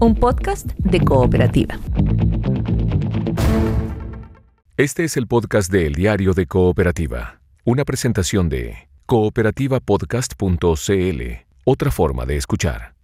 un podcast de cooperativa. Este es el podcast de El Diario de Cooperativa, una presentación de cooperativapodcast.cl, otra forma de escuchar.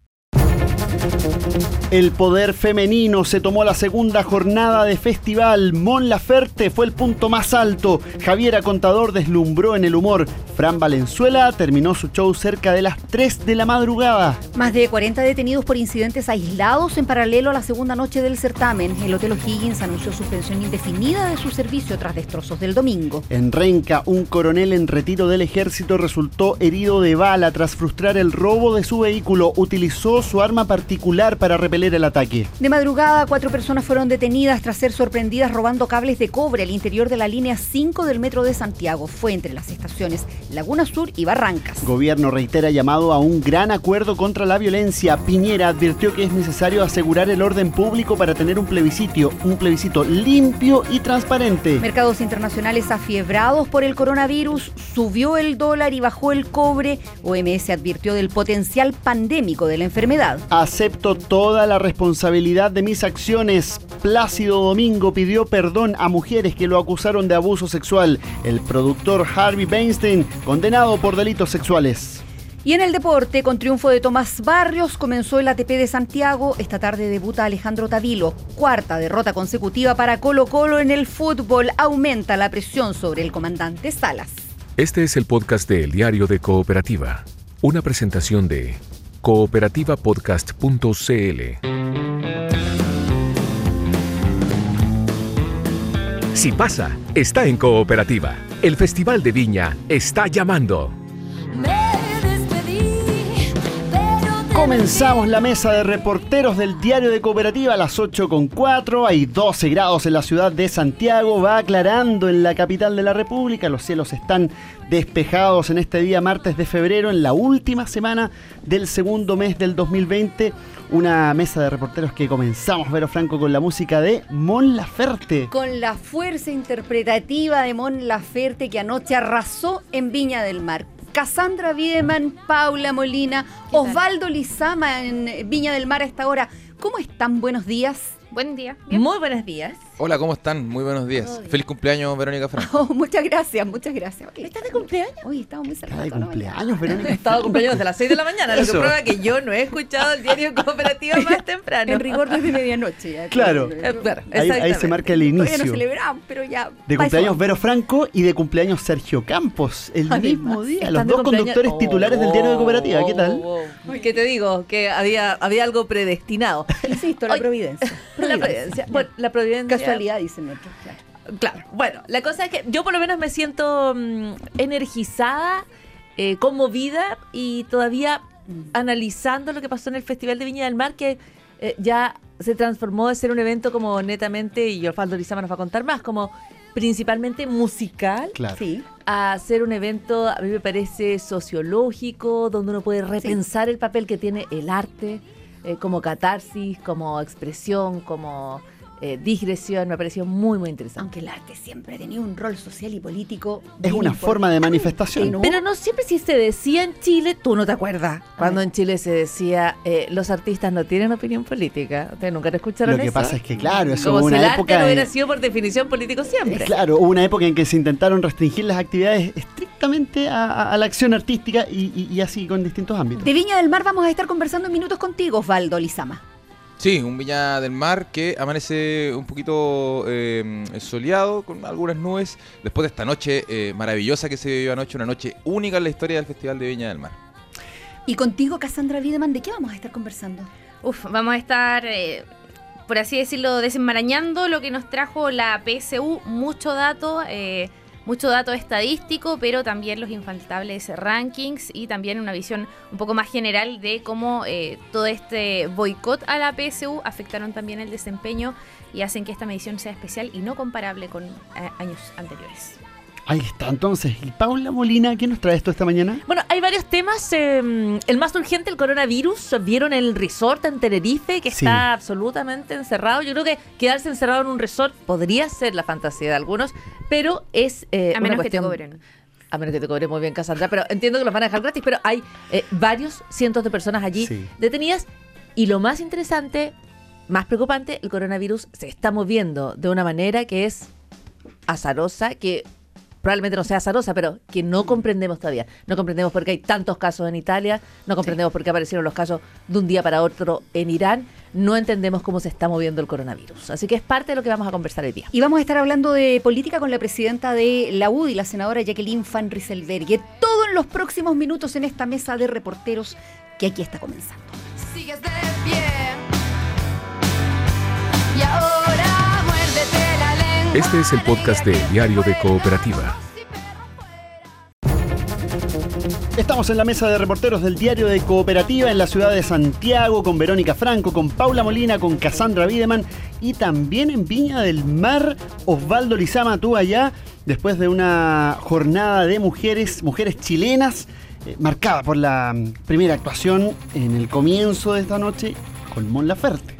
El poder femenino se tomó la segunda jornada de festival. Mon Laferte fue el punto más alto. Javiera Contador deslumbró en el humor. Fran Valenzuela terminó su show cerca de las 3 de la madrugada. Más de 40 detenidos por incidentes aislados en paralelo a la segunda noche del certamen. El Hotel O'Higgins anunció suspensión indefinida de su servicio tras destrozos del domingo. En Renca, un coronel en retiro del ejército resultó herido de bala tras frustrar el robo de su vehículo. Utilizó su arma particular para repeler el ataque. De madrugada, cuatro personas fueron detenidas tras ser sorprendidas robando cables de cobre al interior de la línea 5 del metro de Santiago. Fue entre las estaciones Laguna Sur y Barrancas. Gobierno reitera llamado a un gran acuerdo contra la violencia. Piñera advirtió que es necesario asegurar el orden público para tener un plebiscito, un plebiscito limpio y transparente. Mercados internacionales afiebrados por el coronavirus, subió el dólar y bajó el cobre. OMS advirtió del potencial pandémico de la enfermedad. Acepto toda la responsabilidad de mis acciones. Plácido Domingo pidió perdón a mujeres que lo acusaron de abuso sexual. El productor Harvey Weinstein condenado por delitos sexuales. Y en el deporte, con triunfo de Tomás Barrios, comenzó el ATP de Santiago. Esta tarde debuta Alejandro Tavilo. Cuarta derrota consecutiva para Colo Colo en el fútbol. Aumenta la presión sobre el comandante Salas. Este es el podcast de El Diario de Cooperativa, una presentación de cooperativapodcast.cl. Si pasa, está en Cooperativa. El Festival de Viña está llamando. Comenzamos la mesa de reporteros del diario de cooperativa a las 8.4. Hay 12 grados en la ciudad de Santiago. Va aclarando en la capital de la República. Los cielos están despejados en este día martes de febrero, en la última semana del segundo mes del 2020. Una mesa de reporteros que comenzamos, Vero Franco, con la música de Mon Laferte. Con la fuerza interpretativa de Mon Laferte que anoche arrasó en Viña del Mar. Cassandra Wiedemann, Paula Molina, Osvaldo Lizama en Viña del Mar a esta hora. ¿Cómo están? Buenos días. Buen día. Muy buenos días. Hola, ¿cómo están? Muy buenos días. Feliz cumpleaños, Verónica Franco. Oh, muchas gracias, muchas gracias. ¿Estás de cumpleaños? Hoy estamos muy Está cerca. de cumpleaños, Verónica. He estado de cumpleaños desde las 6 de la mañana, lo que Eso. prueba que yo no he escuchado el diario cooperativa más temprano. En rigor desde medianoche ya. Claro. Eh, claro, Ahí, ahí se marca el Todavía no inicio. celebramos, pero ya. De cumpleaños eso. Vero Franco y de cumpleaños Sergio Campos, el Además, mismo día. Los dos conductores titulares del diario de cooperativa. ¿Qué Oh, tal? oh, oh. ¿Qué te digo? Que había, había algo predestinado. Insisto, la providencia. La providencia. Bueno, la providencia. Casualidad, dicen otros. claro. Claro, bueno, la cosa es que yo por lo menos me siento mm, energizada, eh, conmovida y todavía analizando lo que pasó en el Festival de Viña del Mar, que eh, ya se transformó de ser un evento como netamente, y Osvaldo Lizama nos va a contar más, como principalmente musical, Claro. Sí. a ser un evento, a mí me parece sociológico, donde uno puede repensar el papel que tiene el arte eh, como catarsis, como expresión, como eh, digresión. Me pareció muy, muy interesante. Aunque el arte siempre ha tenido un rol social y político. Es una importante. forma de manifestación. ¿no? Pero no siempre si se decía en Chile, tú no te acuerdas, cuando en Chile se decía eh, los artistas no tienen opinión política. ¿Ustedes nunca te escucharon Lo que eso? pasa es que, claro, eso Como hubo si una el arte época. no hubiera sido por definición político siempre. Claro, hubo una época en que se intentaron restringir las actividades estrictamente a, a- a la acción artística y, y- y así con distintos ámbitos. De Viña del Mar vamos a estar conversando en minutos contigo, Osvaldo Lizama. Sí, un Viña del Mar que amanece un poquito eh, soleado, con algunas nubes, después de esta noche eh, maravillosa que se vivió anoche, una noche única en la historia del Festival de Viña del Mar. Y contigo, Cassandra Wiedemann, ¿de qué vamos a estar conversando? Uf, vamos a estar, eh, por así decirlo, desenmarañando lo que nos trajo la PSU, mucho dato, eh, mucho dato estadístico, pero también los infaltables rankings y también una visión un poco más general de cómo eh, todo este boicot a la PSU afectaron también el desempeño y hacen que esta medición sea especial y no comparable con eh, años anteriores. Ahí está, entonces. ¿Y Paula Molina, qué nos trae esto esta mañana? Bueno, hay varios temas. eh, el más urgente, el coronavirus. Vieron el resort en Tenerife, que Sí. está absolutamente encerrado. Yo creo que quedarse encerrado en un resort podría ser la fantasía de algunos, pero es eh, A una menos que te cuestión- cobren. A menos que te cobre muy bien, Cassandra, pero entiendo que los van a dejar gratis, pero hay eh, varios cientos de personas allí Sí. detenidas. Y lo más interesante, más preocupante, el coronavirus se está moviendo de una manera que es azarosa, que probablemente no sea azarosa, pero que no comprendemos todavía. No comprendemos por qué hay tantos casos en Italia, no comprendemos por qué aparecieron los casos de un día para otro en Irán, no entendemos cómo se está moviendo el coronavirus. Así que es parte de lo que vamos a conversar hoy día. Y vamos a estar hablando de política con la presidenta de la UDI, la senadora Jacqueline Van Rieselberghe. Todo en los próximos minutos en esta mesa de reporteros que aquí está comenzando. Sigues de pie. Y ahora. Este es el podcast de Diario de Cooperativa. Estamos en la mesa de reporteros del diario de Cooperativa en la ciudad de Santiago con Verónica Franco, con Paula Molina, con Cassandra Wiedemann y también en Viña del Mar, Osvaldo Lizama, tú allá, después de una jornada de mujeres, mujeres chilenas, eh, marcada por la primera actuación en el comienzo de esta noche con Mon Laferte.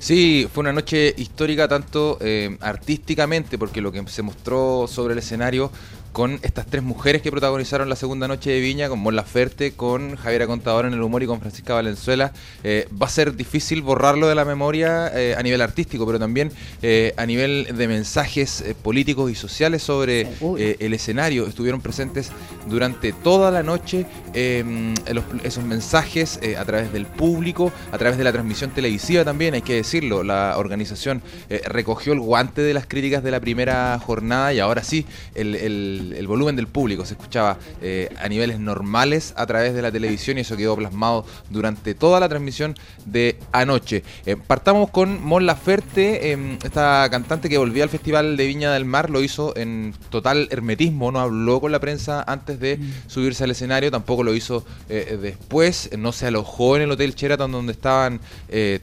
Sí, fue una noche histórica tanto eh, artísticamente, porque lo que se mostró sobre el escenario con estas tres mujeres que protagonizaron la segunda noche de Viña, con Mon Laferte, con Javiera Contador en el humor y con Francisca Valenzuela, eh, va a ser difícil borrarlo de la memoria eh, a nivel artístico, pero también eh, a nivel de mensajes eh, políticos y sociales sobre eh, el escenario. Estuvieron presentes durante toda la noche eh, los- esos mensajes a través del público, a través de la transmisión televisiva también, hay que decirlo. La organización eh, recogió el guante de las críticas de la primera jornada y ahora sí, el, el- el volumen del público se escuchaba eh, a niveles normales a través de la televisión y eso quedó plasmado durante toda la transmisión de anoche. Eh, partamos con Mon Laferte, eh, esta cantante que volvía al Festival de Viña del Mar, lo hizo en total hermetismo, no habló con la prensa antes de subirse al escenario, tampoco lo hizo eh, después, no se alojó en el Hotel Sheraton donde estaban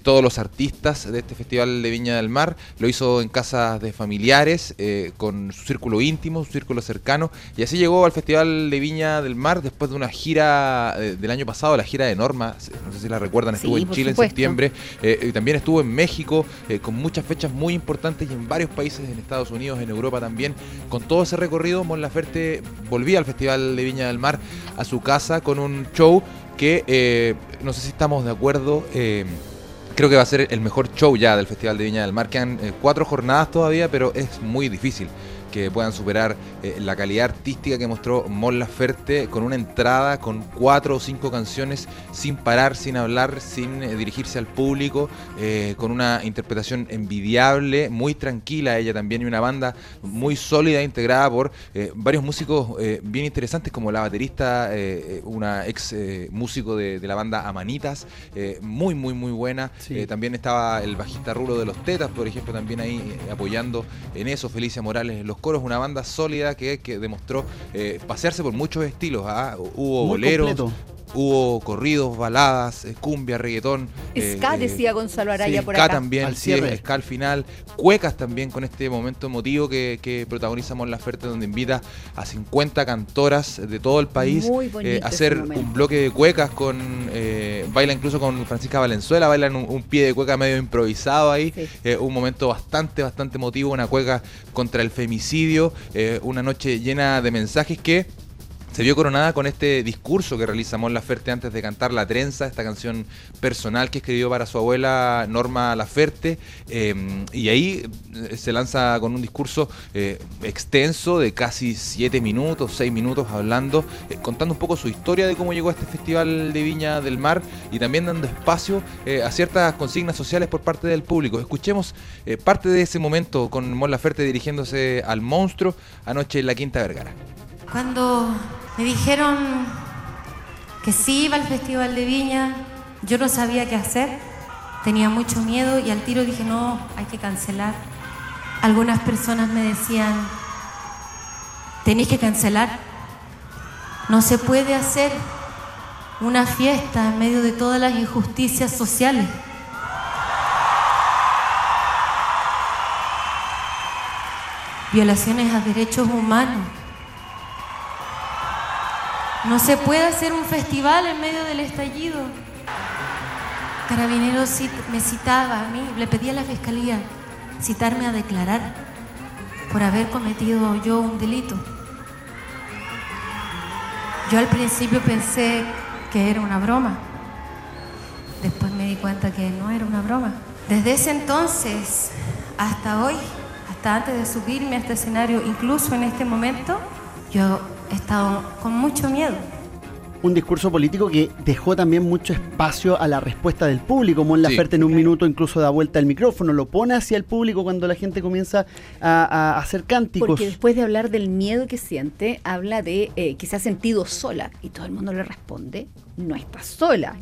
todos los artistas de este Festival de Viña del Mar, lo hizo en casas de familiares, con su círculo íntimo, su círculo cercano, y así llegó al Festival de Viña del Mar después de una gira eh, del año pasado, la gira de Norma, no sé si la recuerdan, estuvo Sí, en Chile en septiembre, eh, y también estuvo en México, eh, con muchas fechas muy importantes y en varios países en Estados Unidos, en Europa también. Con todo ese recorrido, Mon Laferte volvía al Festival de Viña del Mar a su casa con un show que no sé si estamos de acuerdo. Creo que va a ser el mejor show ya del Festival de Viña del Mar. Quedan eh, cuatro jornadas todavía, pero es muy difícil que puedan superar eh, la calidad artística que mostró Mon Laferte con una entrada con cuatro o cinco canciones sin parar, sin hablar, sin eh, dirigirse al público, eh, con una interpretación envidiable, muy tranquila ella también y una banda muy sólida integrada por varios músicos bien interesantes como la baterista, una ex músico de, de la banda Amanitas, muy muy muy buena. Sí. También estaba el bajista Rulo de los Tetas, por ejemplo, también ahí apoyando en eso, Felicia Morales en los coros, una banda sólida que, que demostró eh, pasearse por muchos estilos. ¿ah? Hubo Muy boleros, completo. Hubo corridos, baladas, eh, cumbia, reggaetón. eh, Ska, eh, decía Gonzalo Araya sí, por ska acá. también, Al sí, cierre. ska al final. Cuecas también con este momento emotivo que, que protagonizamos la oferta donde invita a 50 cantoras de todo el país eh, a hacer un bloque de cuecas con eh, baila incluso con Francisca Valenzuela, bailan un, un pie de cueca medio improvisado ahí, Sí. eh, un momento bastante, bastante emotivo, una cueca contra el femicidio, eh, una noche llena de mensajes que se vio coronada con este discurso que realiza Mon Laferte antes de cantar La Trenza, esta canción personal que escribió para su abuela Norma Laferte. eh, y ahí eh, se lanza con un discurso eh, extenso de casi siete minutos, seis minutos hablando, eh, contando un poco su historia de cómo llegó a este Festival de Viña del Mar y también dando espacio a ciertas consignas sociales por parte del público. Escuchemos parte de ese momento con Mon Laferte dirigiéndose al monstruo anoche en la Quinta Vergara. Cuando me dijeron que sí iba al Festival de Viña, yo no sabía qué hacer, tenía mucho miedo y al tiro dije, no, hay que cancelar. Algunas personas me decían, tenéis que cancelar. No se puede hacer una fiesta en medio de todas las injusticias sociales. Violaciones a derechos humanos. No se puede hacer un festival en medio del estallido. Carabineros me citaba a mí, le pedía a la fiscalía citarme a declarar por haber cometido yo un delito. Yo al principio pensé que era una broma. Después me di cuenta que no era una broma. Desde ese entonces hasta hoy, hasta antes de subirme a este escenario, incluso en este momento, yo he estado con mucho miedo. un discurso político que dejó también mucho espacio a la respuesta del público. Mon Laferte en un minuto incluso da vuelta el micrófono, lo pone hacia el público cuando la gente comienza a, a hacer cánticos. Porque después de hablar del miedo que siente, habla de eh, que se ha sentido sola y todo el mundo le responde, no estás sola.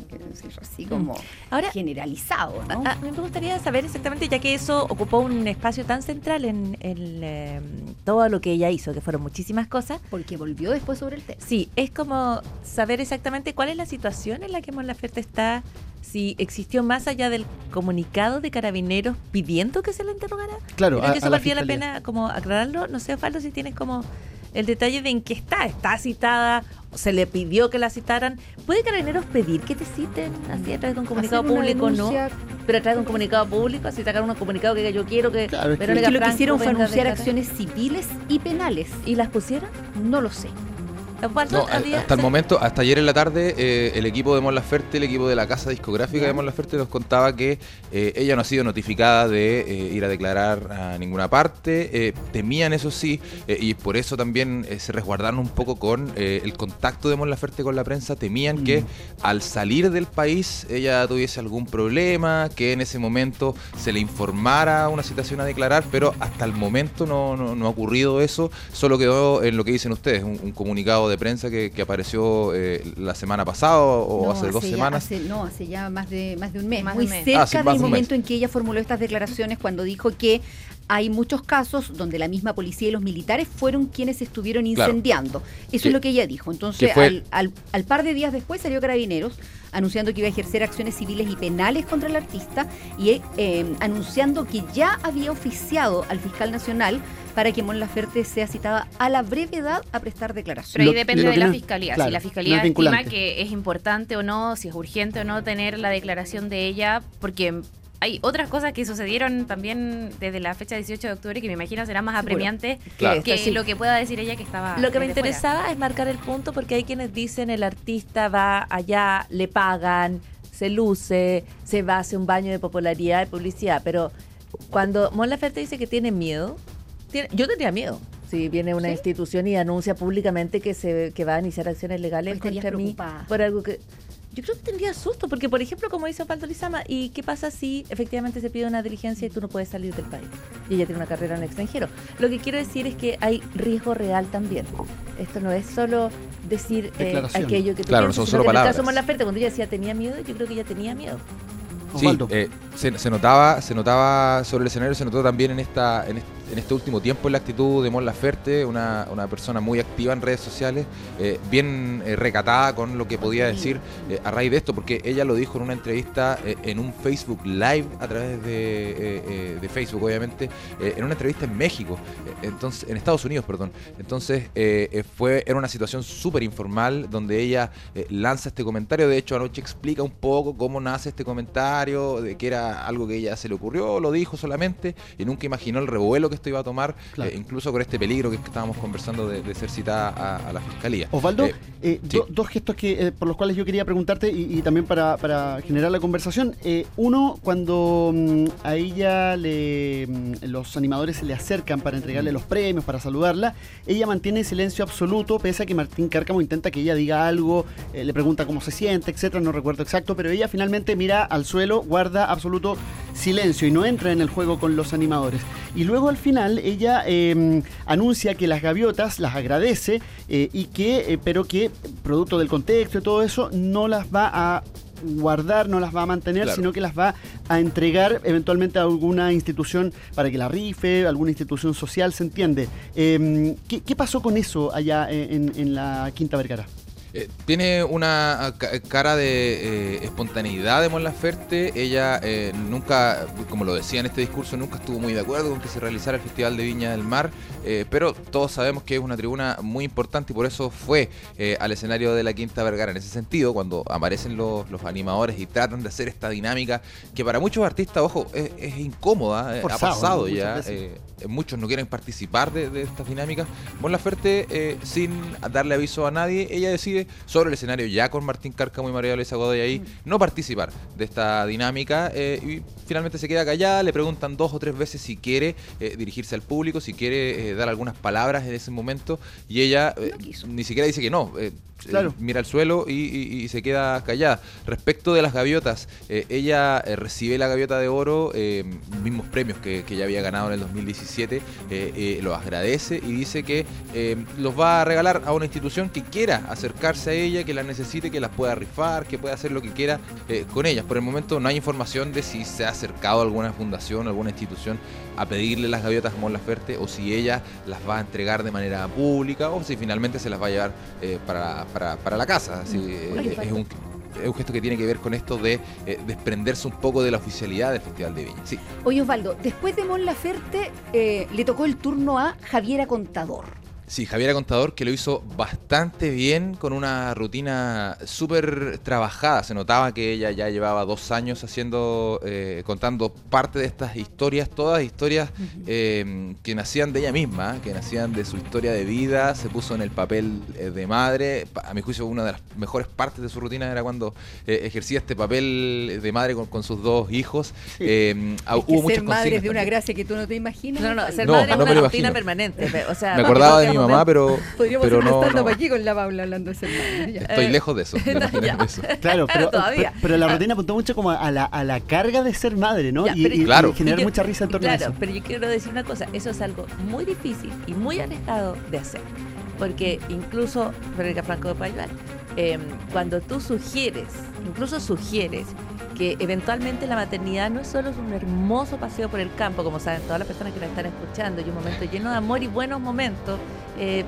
Así como Ahora- generalizado, ¿no? A, a mí me gustaría saber exactamente, ya que eso ocupó un espacio tan central en, en, eh, todo lo que ella hizo, que fueron muchísimas cosas. Porque volvió después sobre el tema. Sí, es como saber exactamente cuál es la situación en la que Mon Laferte está, si existió más allá del comunicado de carabineros pidiendo que se la interrogara. Claro, Creo a- que eso a la valdría la pena como aclararlo. No sé, Osvaldo, si tienes como el detalle de en qué está. ¿Está citada? ¿O se le pidió que la citaran? ¿Puede Carabineros pedir que te citen así a través de un comunicado público? No. Pero a través de un comunicado público, así sacar un comunicado que diga, yo quiero que Claro, es que- Verónica que lo que hicieron fue anunciar acciones civiles y penales. ¿Y las pusieron? No lo sé. No, había- hasta el momento, hasta ayer en la tarde, eh, el equipo de Mon Laferte, el equipo de la casa discográfica de Mon Laferte nos contaba que eh, ella no ha sido notificada de eh, ir a declarar a ninguna parte. temían, eso sí, y por eso también se resguardaron un poco con el contacto de Mon Laferte con la prensa. Temían que al salir del país ella tuviese algún problema, que en ese momento se le informara una citación a declarar, pero hasta el momento no, no- no ha ocurrido eso. Solo quedó en lo que dicen ustedes, un, un comunicado de prensa que, que apareció eh, la semana pasada o No, hace dos ya- semanas. hace- no, hace ya más de, más de un mes. Más de muy un mes. cerca Ah, sí, de del momento mes. en que ella formuló estas declaraciones cuando dijo que hay muchos casos donde la misma policía y los militares fueron quienes estuvieron Claro. incendiando. Eso Que- es lo que ella dijo. Entonces, fue- al, al- al par de días después salió Carabineros anunciando que iba a ejercer acciones civiles y penales contra el artista y eh, anunciando que ya había oficiado al fiscal nacional para que Mon Laferte sea citada a la brevedad a prestar declaración. Pero ahí Lo- depende lo de la no- fiscalía. claro, si la no fiscalía es estima que es importante o no, si es urgente o no tener la declaración de ella, porque hay otras cosas que sucedieron también desde la fecha 18 de octubre que me imagino serán más apremiantes Claro. que Sí. lo que pueda decir ella que estaba. Lo que me fuera. interesaba es marcar el punto porque hay quienes dicen el artista va allá, le pagan, se luce, se va, hace un baño de popularidad y publicidad, pero cuando Mon Laferte dice que tiene miedo, tiene- yo tendría miedo. Si viene una ¿Sí? institución y anuncia públicamente que se que va a iniciar acciones legales Pues contra mí por algo que yo creo que tendría susto porque por ejemplo como dice Osvaldo Lizama y qué pasa si efectivamente se pide una diligencia y tú no puedes salir del país y ella tiene una carrera en el extranjero. Lo que quiero decir es que hay riesgo real también. Esto no es solo decir eh, aquello que tú Claro, no son solo palabras. caso de Mon Laferte, cuando ella decía tenía miedo yo creo que ella tenía miedo. Sí, eh, se, se notaba, se notaba sobre el escenario, se notó también en esta, en este, en este último tiempo en la actitud de Mon Laferte, una, una persona muy activa en redes sociales, eh, bien eh, recatada con lo que podía decir eh, a raíz de esto, porque ella lo dijo en una entrevista en un Facebook Live a través de, de Facebook, obviamente, en una entrevista en México, entonces, en Estados Unidos, perdón. Entonces, fue, era una situación súper informal donde ella lanza este comentario. De hecho, anoche explica un poco cómo nace este comentario, de que era algo que ella se le ocurrió, lo dijo solamente y nunca imaginó el revuelo que iba a tomar, Claro. eh, incluso con este peligro que estábamos conversando de, de ser citada a, a la fiscalía. Osvaldo, Eh, eh, sí. do- dos gestos que, por los cuales yo quería preguntarte y, y también para, para generar la conversación. Uno, cuando mm, a ella le, mm, los animadores se le acercan para entregarle Mm. los premios, para saludarla, ella mantiene silencio absoluto, pese a que Martín Cárcamo intenta que ella diga algo, le pregunta cómo se siente, etcétera, no recuerdo exacto, pero ella finalmente mira al suelo, guarda absoluto silencio y no entra en el juego con los animadores. Y luego al final ella eh, anuncia que las gaviotas las agradece eh, y que, eh, pero que producto del contexto y todo eso, no las va a guardar, no las va a mantener, Claro. sino que las va a entregar eventualmente a alguna institución para que la rife, alguna institución social, se entiende. Eh, ¿qué, qué pasó con eso allá en, en la Quinta Vergara? Eh, tiene una ah, ca- cara de eh, espontaneidad de Mon Laferte. Ella eh, nunca, como lo decía en este discurso, nunca estuvo muy de acuerdo con que se realizara el Festival de Viña del Mar. eh, pero todos sabemos que es una tribuna muy importante y por eso fue eh, al escenario de la Quinta Vergara. En ese sentido, cuando aparecen los, los animadores y tratan de hacer esta dinámica, que para muchos artistas, ojo, es, es incómoda, eh, Forzado, ha pasado ya. eh, eh, muchos no quieren participar de, de estas dinámicas. Mon Laferte, eh, sin darle aviso a nadie, ella decide sobre el escenario, ya con Martín Cárcamo y María Luisa Godoy ahí, no participar de esta dinámica. eh, y finalmente se queda callada, le preguntan dos o tres veces si quiere eh, dirigirse al público, si quiere eh, dar algunas palabras en ese momento, y ella ni siquiera dice que no. Eh, Claro. mira al suelo y, y- y se queda callada. Respecto de las gaviotas, eh, ella eh, recibe la gaviota de oro, eh, mismos premios que, que ya había ganado en el 2017, eh, los agradece y dice que los va a regalar a una institución que quiera acercarse a ella, que la necesite, que las pueda rifar, que pueda hacer lo que quiera con ellas. Por el momento no hay información de si se ha acercado a alguna fundación, alguna institución a pedirle las gaviotas a Mon Laferte o si ella las va a entregar de manera pública o si finalmente se las va a llevar eh, para, para- para la casa. Así, eh, Oye, es, un, es un gesto que tiene que ver con esto de eh, desprenderse un poco de la oficialidad del Festival de Viña. Sí. Oye, Osvaldo, después de Mon Laferte eh, le tocó el turno a Javiera Contador. Sí, Javiera Contador que lo hizo bastante bien con una rutina súper trabajada. Se notaba que ella ya llevaba dos años haciendo, eh, contando parte de estas historias, todas historias eh, que nacían de ella misma, que nacían de su historia de vida. Se puso en el papel eh, de madre. A mi juicio, una de las mejores partes de su rutina era cuando eh, ejercía este papel de madre con, con sus dos hijos. Que ser madre es de una gracia que tú no te imaginas. No, no, ser No, madre no es una rutina permanente. pe- O sea, Me acordaba de mi mamá, pero, Podríamos pero hacer no, no. aquí con la Paula hablando de ser. Estoy Eh, lejos de eso. de imaginarme eso. Claro, pero, Todavía. pero, pero la rutina apuntó mucho como a la, a la carga de ser madre, ¿no? Ya, y, pero- y- y Claro. generar Y yo- mucha risa en torno claro, a eso. pero yo quiero decir una cosa, eso es algo muy difícil y muy alejado de hacer. Porque incluso, Verónica Franco de Payual, eh, cuando tú sugieres, incluso sugieres que eventualmente la maternidad no es solo un hermoso paseo por el campo, como saben todas las personas que la están escuchando, y un momento lleno de amor y buenos momentos, eh,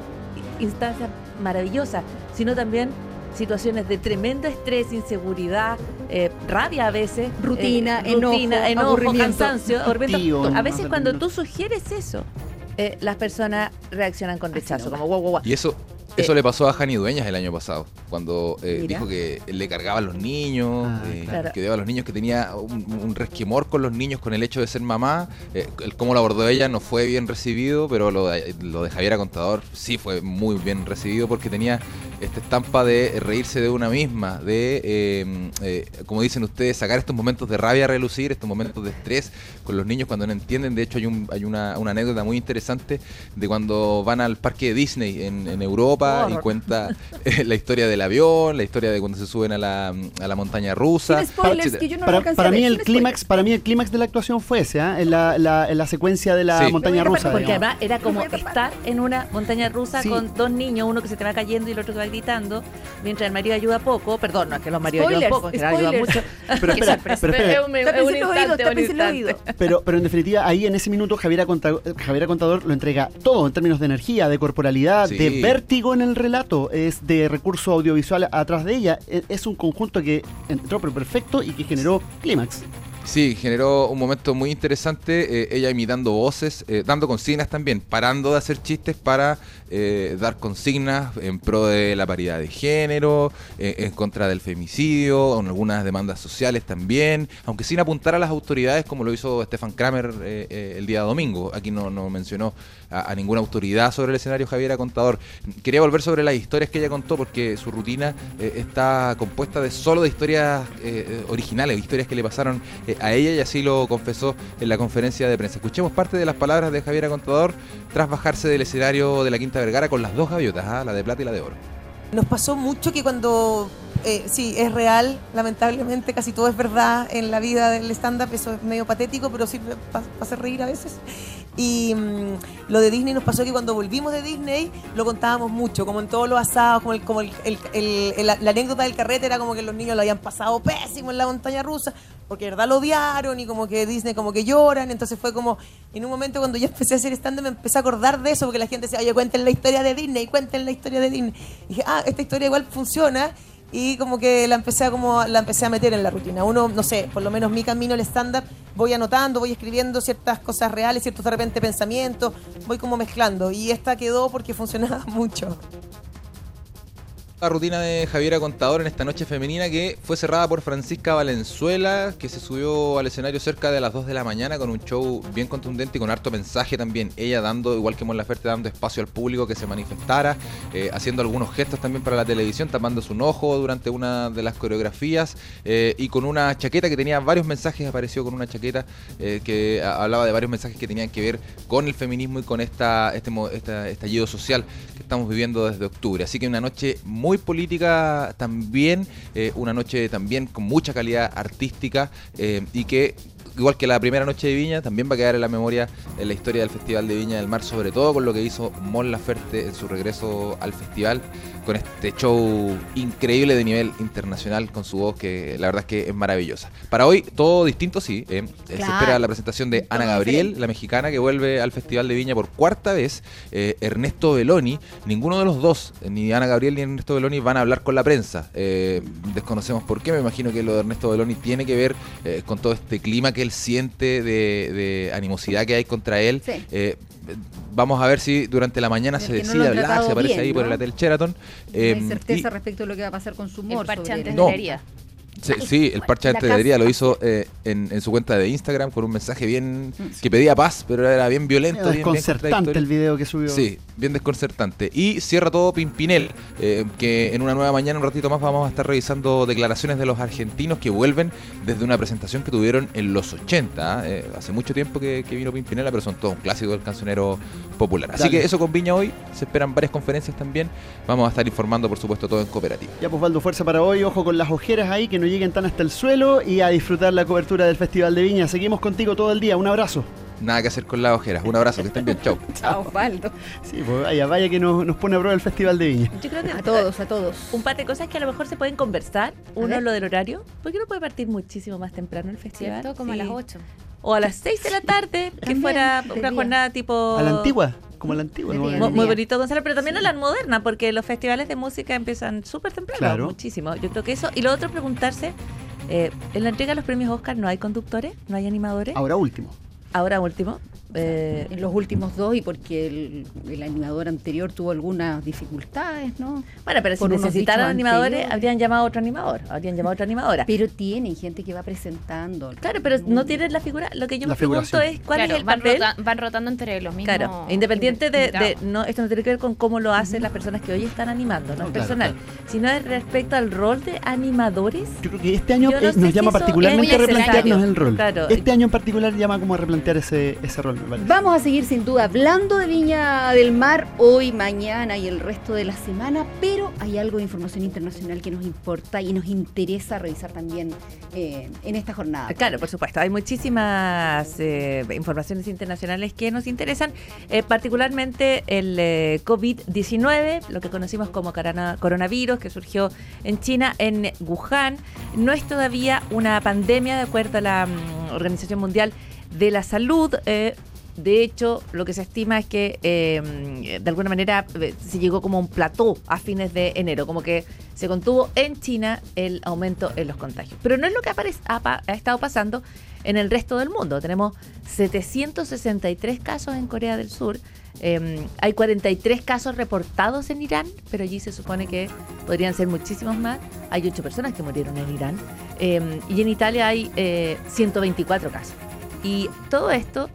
instancias maravillosas, sino también situaciones de tremendo estrés, inseguridad, eh, rabia a veces, Rutina, eh, enojo, rutina, enojo, aburrimiento. cansancio. Tío, A no, veces no cuando termino. tú sugieres eso, eh, las personas reaccionan con rechazo, como guau, guau, guau. Y eso, eso le pasó a Jani Dueñas el año pasado, cuando eh, dijo que le cargaba a los niños, Ah, eh, claro. que odiaba a los niños, que tenía un, un resquemor con los niños con el hecho de ser mamá. Eh, el cómo lo abordó ella no fue bien recibido, pero lo de, lo de Javiera Contador sí fue muy bien recibido porque tenía esta estampa de reírse de una misma, de, eh, eh, como dicen ustedes, sacar estos momentos de rabia a relucir, estos momentos de estrés con los niños cuando no entienden. De hecho, hay, un, hay una, una anécdota muy interesante de cuando van al parque de Disney en, en Europa y cuenta eh, la historia del avión, la historia de cuando se suben a la, a la montaña rusa. Sin spoilers, etcétera. que yo no lo para, mí el clímax, para mí el clímax de la actuación fue ese, ¿ah? en, la, la- en la secuencia de la Sí. montaña rusa. Porque digamos. además era como estar en una montaña rusa Sí. con dos niños, uno que se te va cayendo y el otro que va gritando, mientras el marido ayuda poco. Perdón, no es que los maridos ayudan poco, en general ayudan mucho. Pero espera, pero espera. Es es. Pero, pero en definitiva, ahí en ese minuto Javiera, Conta- Javiera Contador lo entrega todo en términos de energía, de corporalidad, Sí. de vértigo en el relato, es de recurso audiovisual atrás de ella. E- Es un conjunto que entró pero perfecto y que generó clímax. Sí, generó un momento muy interesante, eh, ella imitando voces, eh, dando consignas también, parando de hacer chistes para eh, dar consignas en pro de la paridad de género, eh, en contra del femicidio, en algunas demandas sociales también, aunque sin apuntar a las autoridades como lo hizo Stefan Kramer eh, el día domingo. Aquí no, no mencionó a, ninguna autoridad sobre el escenario Javiera Contador. Quería volver sobre las historias que ella contó porque su rutina eh, está compuesta de solo de historias eh, originales, historias que le pasaron eh, a ella y así lo confesó en la conferencia de prensa. Escuchemos parte de las palabras de Javiera Contador tras bajarse del escenario de la Quinta Vergara con las dos gaviotas, ¿ah? la de plata y la de oro. Nos pasó mucho que cuando, eh, sí, es real, lamentablemente casi todo es verdad en la vida del stand-up, eso es medio patético, pero sirve para hacer reír a veces. Y mm, lo de Disney nos pasó que cuando volvimos de Disney lo contábamos mucho, como en todos los asados, como, el, como el- la, anécdota del carrete era como que los niños lo habían pasado pésimo en la montaña rusa, porque de verdad lo odiaron y como que Disney como que lloran, entonces fue como, en un momento cuando yo empecé a hacer stand-up me empecé a acordar de eso, porque la gente decía, oye, cuenten la historia de Disney, cuenten la historia de Disney. Y dije, ah, esta historia igual funciona y como que la empecé a como la empecé a meter en la rutina. Uno, no sé, por lo menos mi camino al stand-up, voy anotando, voy escribiendo ciertas cosas reales, ciertos de pensamientos, voy como mezclando y esta quedó porque funcionaba mucho. La rutina de Javiera Contador en esta noche femenina que fue cerrada por Francisca Valenzuela, que se subió al escenario cerca de las 2 de la mañana con un show bien contundente y con harto mensaje también. Ella dando, igual que Mon Laferte, dando espacio al público que se manifestara, eh, haciendo algunos gestos también para la televisión, tapándose un ojo durante una de las coreografías eh, y con una chaqueta que tenía varios mensajes, apareció con una chaqueta eh, que hablaba de varios mensajes que tenían que ver con el feminismo y con esta, este, esta- estallido social que estamos viviendo desde octubre. Así que una noche muy política también, eh, una noche también con mucha calidad artística eh, y que igual que la primera noche de Viña, también va a quedar en la memoria en la historia del Festival de Viña del Mar, sobre todo con lo que hizo Mon Laferte en su regreso al festival, con este show increíble de nivel internacional, con su voz que la verdad es que es maravillosa. Para hoy, todo distinto, sí. eh, Se Claro. espera la presentación de Ana Gabriel, la mexicana que vuelve al Festival de Viña por cuarta vez. eh, Ernesto Beloni, ninguno de los dos, eh, ni Ana Gabriel ni Ernesto Beloni, van a hablar con la prensa. Eh, desconocemos por qué, me imagino que lo de Ernesto Beloni tiene que ver eh, con todo este clima que él siente de, de animosidad que hay contra él. Sí. Eh, vamos a ver si durante la mañana Es se no decide han hablar, se aparece bien, ahí por ¿no? el Hotel Sheraton. No Eh, hay y- certeza respecto a lo que va a pasar con su humor. El parche sobre antes de No. la herida. Sí, sí, el parche de casa- lo hizo eh, en, en su cuenta de Instagram con un mensaje bien que pedía paz, pero era bien violento, bien, bien desconcertante contradictorio. el video que subió. Sí, bien desconcertante. Y cierra todo Pimpinel, eh, que en una nueva mañana, un ratito más, vamos a estar revisando declaraciones de los argentinos que vuelven desde una presentación que tuvieron en los 80. ¿eh? hace mucho tiempo que, que vino Pimpinela, pero son todos un clásico del cancionero popular. Así Dale. que eso con Viña hoy. Se esperan varias conferencias también. Vamos a estar informando, por supuesto, todo en cooperativa. Ya pues Valdo, fuerza para hoy, ojo con las ojeras ahí, que no lleguen tan hasta el suelo y a disfrutar la cobertura del Festival de Viña. Seguimos contigo todo el día, un abrazo. Nada que hacer con las ojeras. Un abrazo, que estén bien. Chau. Chao, Osvaldo. Sí, pues vaya, vaya que nos, nos pone a prueba el Festival de Viña. Yo creo que A todos, a todos. un par de cosas que a lo mejor se pueden conversar. Uno, lo del horario. ¿Por qué no puede partir muchísimo más temprano el festival? ¿Cierto? Como a las 8. O a las 6 de la tarde, que También, fuera una jornada tipo... A la antigua, como a la antigua. Muy bonito, Gonzalo, pero también a la moderna, porque los festivales de música empiezan súper temprano, Claro. muchísimo. Yo creo que eso. Y lo otro, preguntarse, eh, en la entrega de los premios Oscar no hay conductores, no hay animadores. Ahora último. Ahora último, eh, En los últimos dos y porque el, el animador anterior tuvo algunas dificultades, ¿no? bueno, pero si Por necesitaran animadores, anteriores. habrían llamado a otro animador, habrían llamado a otra animadora. Pero tienen gente que va presentando. Claro, pero no tienen la figura. Lo que yo La me pregunto figuración. es cuál Claro, es el van, papel. rota- van rotando entre los mismos. Claro, independiente de, no, esto no tiene que ver con cómo lo hacen las personas que hoy están animando, no, No, es claro, personal, sino es respecto al rol de animadores. Yo creo que este año no eh, nos llama particularmente a replantearnos el rol. Claro. Este año en particular llama como a replantear ese, ese rol. Vamos a seguir sin duda hablando de Viña del Mar hoy, mañana y el resto de la semana, pero hay algo de información internacional que nos importa y nos interesa revisar también eh, en esta jornada. Claro, por supuesto, hay muchísimas eh, informaciones internacionales que nos interesan, eh, particularmente el eh, COVID-19, lo que conocimos como corona- coronavirus, que surgió en China, en Wuhan. No es todavía una pandemia, de acuerdo a la mm, Organización Mundial de la Salud. eh, de hecho, lo que se estima es que eh, de alguna manera eh, se llegó como a un plató a fines de enero, como que se contuvo en China el aumento en los contagios. Pero no es lo que ha, ha estado pasando en el resto del mundo. Tenemos 763 casos en Corea del Sur. eh, hay 43 casos reportados en Irán, pero allí se supone que podrían ser muchísimos más. Hay 8 personas que murieron en Irán. eh, y en Italia hay eh, 124 casos. Y todo esto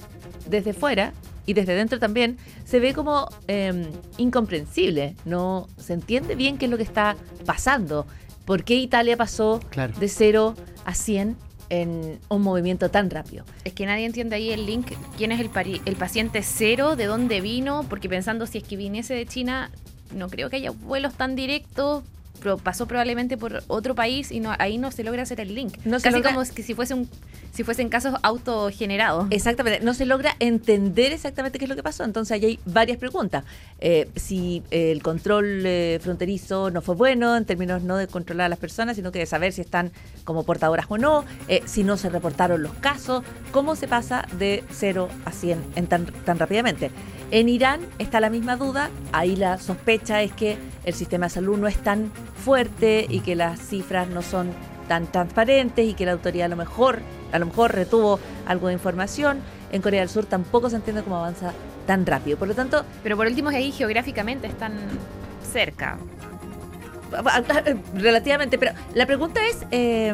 desde fuera y desde dentro también se ve como eh, incomprensible. No se entiende bien qué es lo que está pasando. ¿Por qué Italia pasó Claro. de 0 a 100 en un movimiento tan rápido? Es que nadie entiende ahí el link, quién es el, pari- el paciente cero, de dónde vino, porque pensando si es que viniese de China, no creo que haya vuelos tan directos, pero pasó probablemente por otro país y no, ahí no se logra hacer el link. No Casi logra- como que si fuese un, si fuesen casos autogenerados. Exactamente, no se logra entender exactamente qué es lo que pasó. Entonces ahí hay varias preguntas. Eh, si eh, el control eh, fronterizo no fue bueno, en términos no de controlar a las personas, sino que de saber si están como portadoras o no, eh, si no se reportaron los casos, cómo se pasa de 0 a 100 en tan, tan rápidamente. En Irán está la misma duda, ahí la sospecha es que el sistema de salud no es tan fuerte y que las cifras no son tan transparentes y que la autoridad a lo mejor a lo mejor retuvo algo de información. En Corea del Sur tampoco se entiende cómo avanza tan rápido. Por lo tanto, Pero por último, ahí geográficamente están cerca. relativamente, pero la pregunta es eh,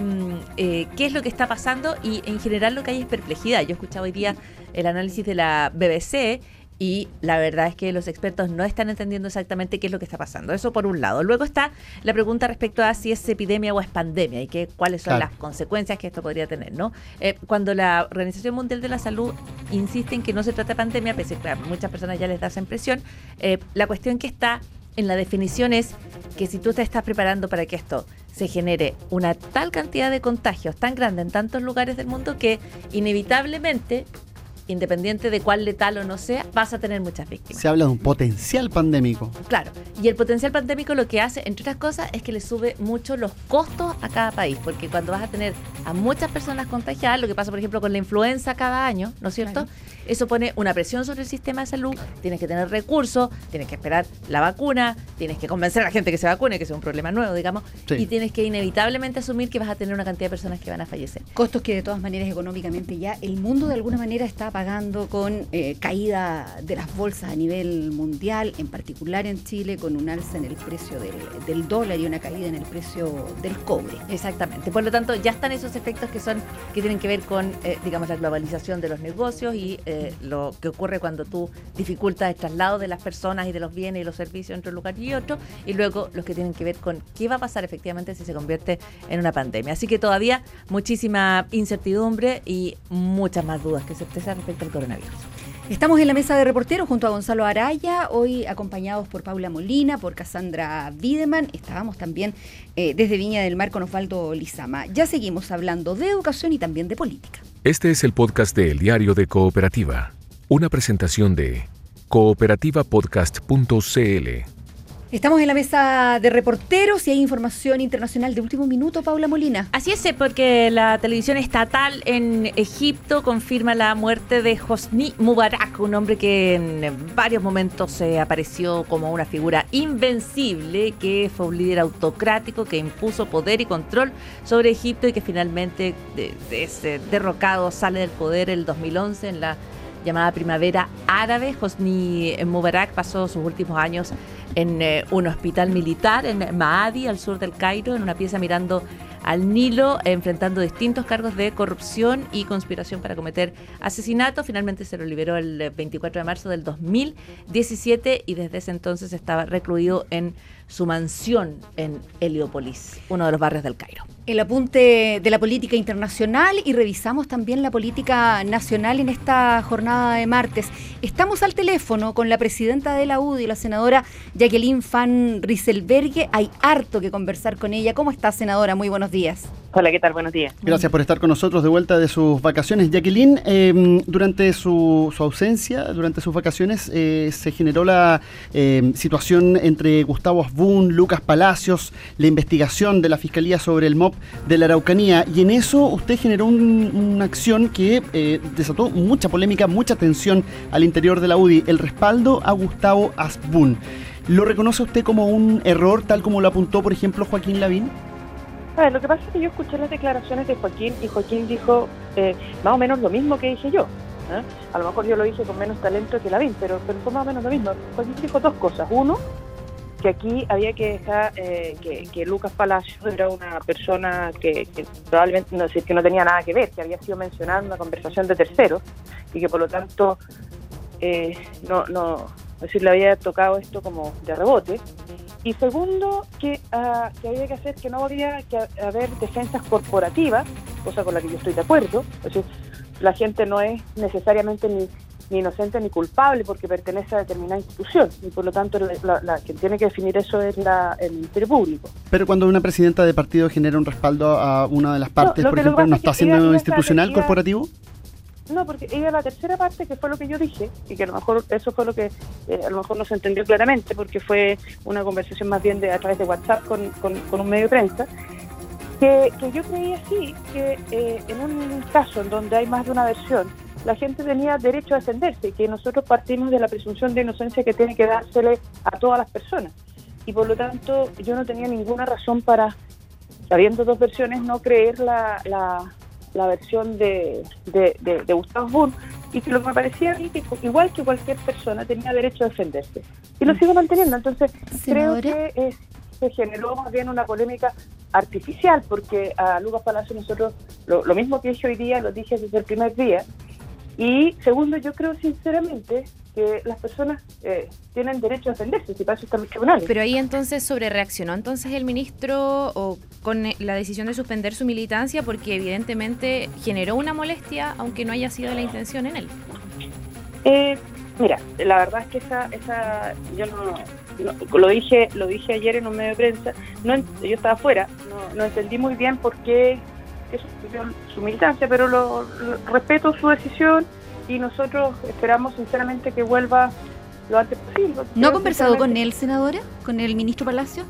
eh, qué es lo que está pasando y en general lo que hay es perplejidad. Yo escuchaba hoy día el análisis de la BBC y la verdad es que los expertos no están entendiendo exactamente qué es lo que está pasando. Eso por un lado. Luego está la pregunta respecto a si es epidemia o es pandemia y qué, cuáles son Claro. las consecuencias que esto podría tener, ¿no? Eh, cuando la Organización Mundial de la Salud insiste en que no se trata de pandemia, pese a que a muchas personas ya les da esa impresión, eh, la cuestión que está en la definición es que si tú te estás preparando para que esto se genere una tal cantidad de contagios tan grande en tantos lugares del mundo que inevitablemente, independiente de cuál letal o no sea, vas a tener muchas víctimas. Se habla de un potencial pandémico. Claro, y el potencial pandémico lo que hace, entre otras cosas, es que le sube mucho los costos a cada país, porque cuando vas a tener a muchas personas contagiadas, lo que pasa, por ejemplo, con la influenza cada año, ¿no es cierto? Eso pone una presión sobre el sistema de salud, tienes que tener recursos, tienes que esperar la vacuna, tienes que convencer a la gente que se vacune, que es un problema nuevo, digamos, Sí. y tienes que inevitablemente asumir que vas a tener una cantidad de personas que van a fallecer. Costos que de todas maneras económicamente ya el mundo de alguna manera está pagando con eh, caída de las bolsas a nivel mundial, en particular en Chile, con un alza en el precio del, del dólar y una caída en el precio del cobre. Exactamente. Por lo tanto, ya están esos efectos que son que tienen que ver con, eh, digamos, la globalización de los negocios y eh, lo que ocurre cuando tú dificultas el traslado de las personas y de los bienes y los servicios entre un lugar y otro, y luego los que tienen que ver con qué va a pasar efectivamente si se convierte en una pandemia. Así que todavía muchísima incertidumbre y muchas más dudas que certeza respecto al coronavirus. Estamos en la mesa de reporteros junto a Gonzalo Araya, hoy acompañados por Paula Molina, por Cassandra Wiedemann. Estábamos también eh, desde Viña del Mar con Osvaldo Lizama. Ya seguimos hablando de educación y también de política. Este es el podcast de El Diario de Cooperativa, una presentación de cooperativapodcast.cl. Estamos en la mesa de reporteros y hay información internacional de último minuto, Paula Molina. Así es, eh, porque la televisión estatal en Egipto confirma la muerte de Hosni Mubarak, un hombre que en varios momentos se apareció como una figura invencible, que fue un líder autocrático que impuso poder y control sobre Egipto y que finalmente ese derrocado sale del poder el 2011 en la llamada primavera árabe. Hosni Mubarak pasó sus últimos años en eh, un hospital militar en Maadi, al sur del Cairo, en una pieza mirando al Nilo, enfrentando distintos cargos de corrupción y conspiración para cometer asesinato. Finalmente se lo liberó el eh, 24 de marzo del 2017 y desde ese entonces estaba recluido en su mansión en Heliópolis, uno de los barrios del Cairo. El apunte de la política internacional y revisamos también la política nacional en esta jornada de martes. Estamos al teléfono con la presidenta de la UDI, la senadora Jacqueline Van Rieselberghe. Hay harto que conversar con ella. ¿Cómo está, senadora? Muy buenos días. Hola, ¿qué tal? Buenos días. Gracias por estar con nosotros de vuelta de sus vacaciones. Jacqueline, eh, durante su, su ausencia, durante sus vacaciones, eh, se generó la eh, situación entre Gustavo Asbun, Lucas Palacios, la investigación de la Fiscalía sobre el MOP de la Araucanía. Y en eso usted generó un- una acción que eh, desató mucha polémica, mucha tensión al interior de la UDI, el respaldo a Gustavo Asbun. ¿Lo reconoce usted como un error, tal como lo apuntó, por ejemplo, Joaquín Lavín? A ver, lo que pasa es que yo escuché las declaraciones de Joaquín y Joaquín dijo eh, más o menos lo mismo que dije yo. ¿eh? A lo mejor yo lo hice con menos talento que Lavín, pero, pero fue más o menos lo mismo. Joaquín dijo dos cosas. Uno, que aquí había que dejar eh, que, que Lucas Palacios era una persona que, que probablemente no, que no tenía nada que ver, que había sido mencionada en una conversación de terceros y que por lo tanto eh, no, no, es le había tocado esto como de rebote. Y segundo, que, ah, que había que hacer que no había que haber defensas corporativas, cosa con la que yo estoy de acuerdo. Es decir, la gente no es necesariamente ni, ni inocente ni culpable porque pertenece a determinada institución y por lo tanto la, quien tiene que definir eso es la, el Ministerio Público. Pero cuando una presidenta de partido genera un respaldo a una de las partes, por ejemplo, ¿no está siendo ella- ella institucional, ella- corporativo? No, porque iba a la tercera parte, que fue lo que yo dije, y que a lo mejor eso fue lo que eh, a lo mejor no se entendió claramente, porque fue una conversación más bien de, a través de WhatsApp con, con- con un medio de prensa, que, que yo creía sí, que eh, en un caso en donde hay más de una versión, la gente tenía derecho a defenderse y que nosotros partimos de la presunción de inocencia que tiene que dársele a todas las personas. Y por lo tanto, yo no tenía ninguna razón para, habiendo dos versiones, no creer la, la, la versión de, de, de- de Gustavo Bull y que lo que me parecía a mí que igual que cualquier persona tenía derecho a defenderse. Y lo sigo manteniendo. Entonces, creo que es, se generó más bien una polémica artificial, porque a Lucas Palacio nosotros, lo, lo mismo que dije hoy día, lo dije desde el primer día. Y segundo, yo creo sinceramente que las personas eh, tienen derecho a defenderse, si para eso están los tribunales. Pero ahí entonces sobre reaccionó entonces el ministro o con eh, la decisión de suspender su militancia porque evidentemente generó una molestia aunque no haya sido la intención en él. Eh, mira, la verdad es que esa, esa yo no, no- lo dije, lo dije ayer en un medio de prensa, no, yo estaba afuera, no, no entendí muy bien por qué que suspendió su militancia, pero lo, lo- respeto su decisión y nosotros esperamos sinceramente que vuelva lo antes posible. ¿No ha conversado con él, senadora? ¿Con el ministro Palacio?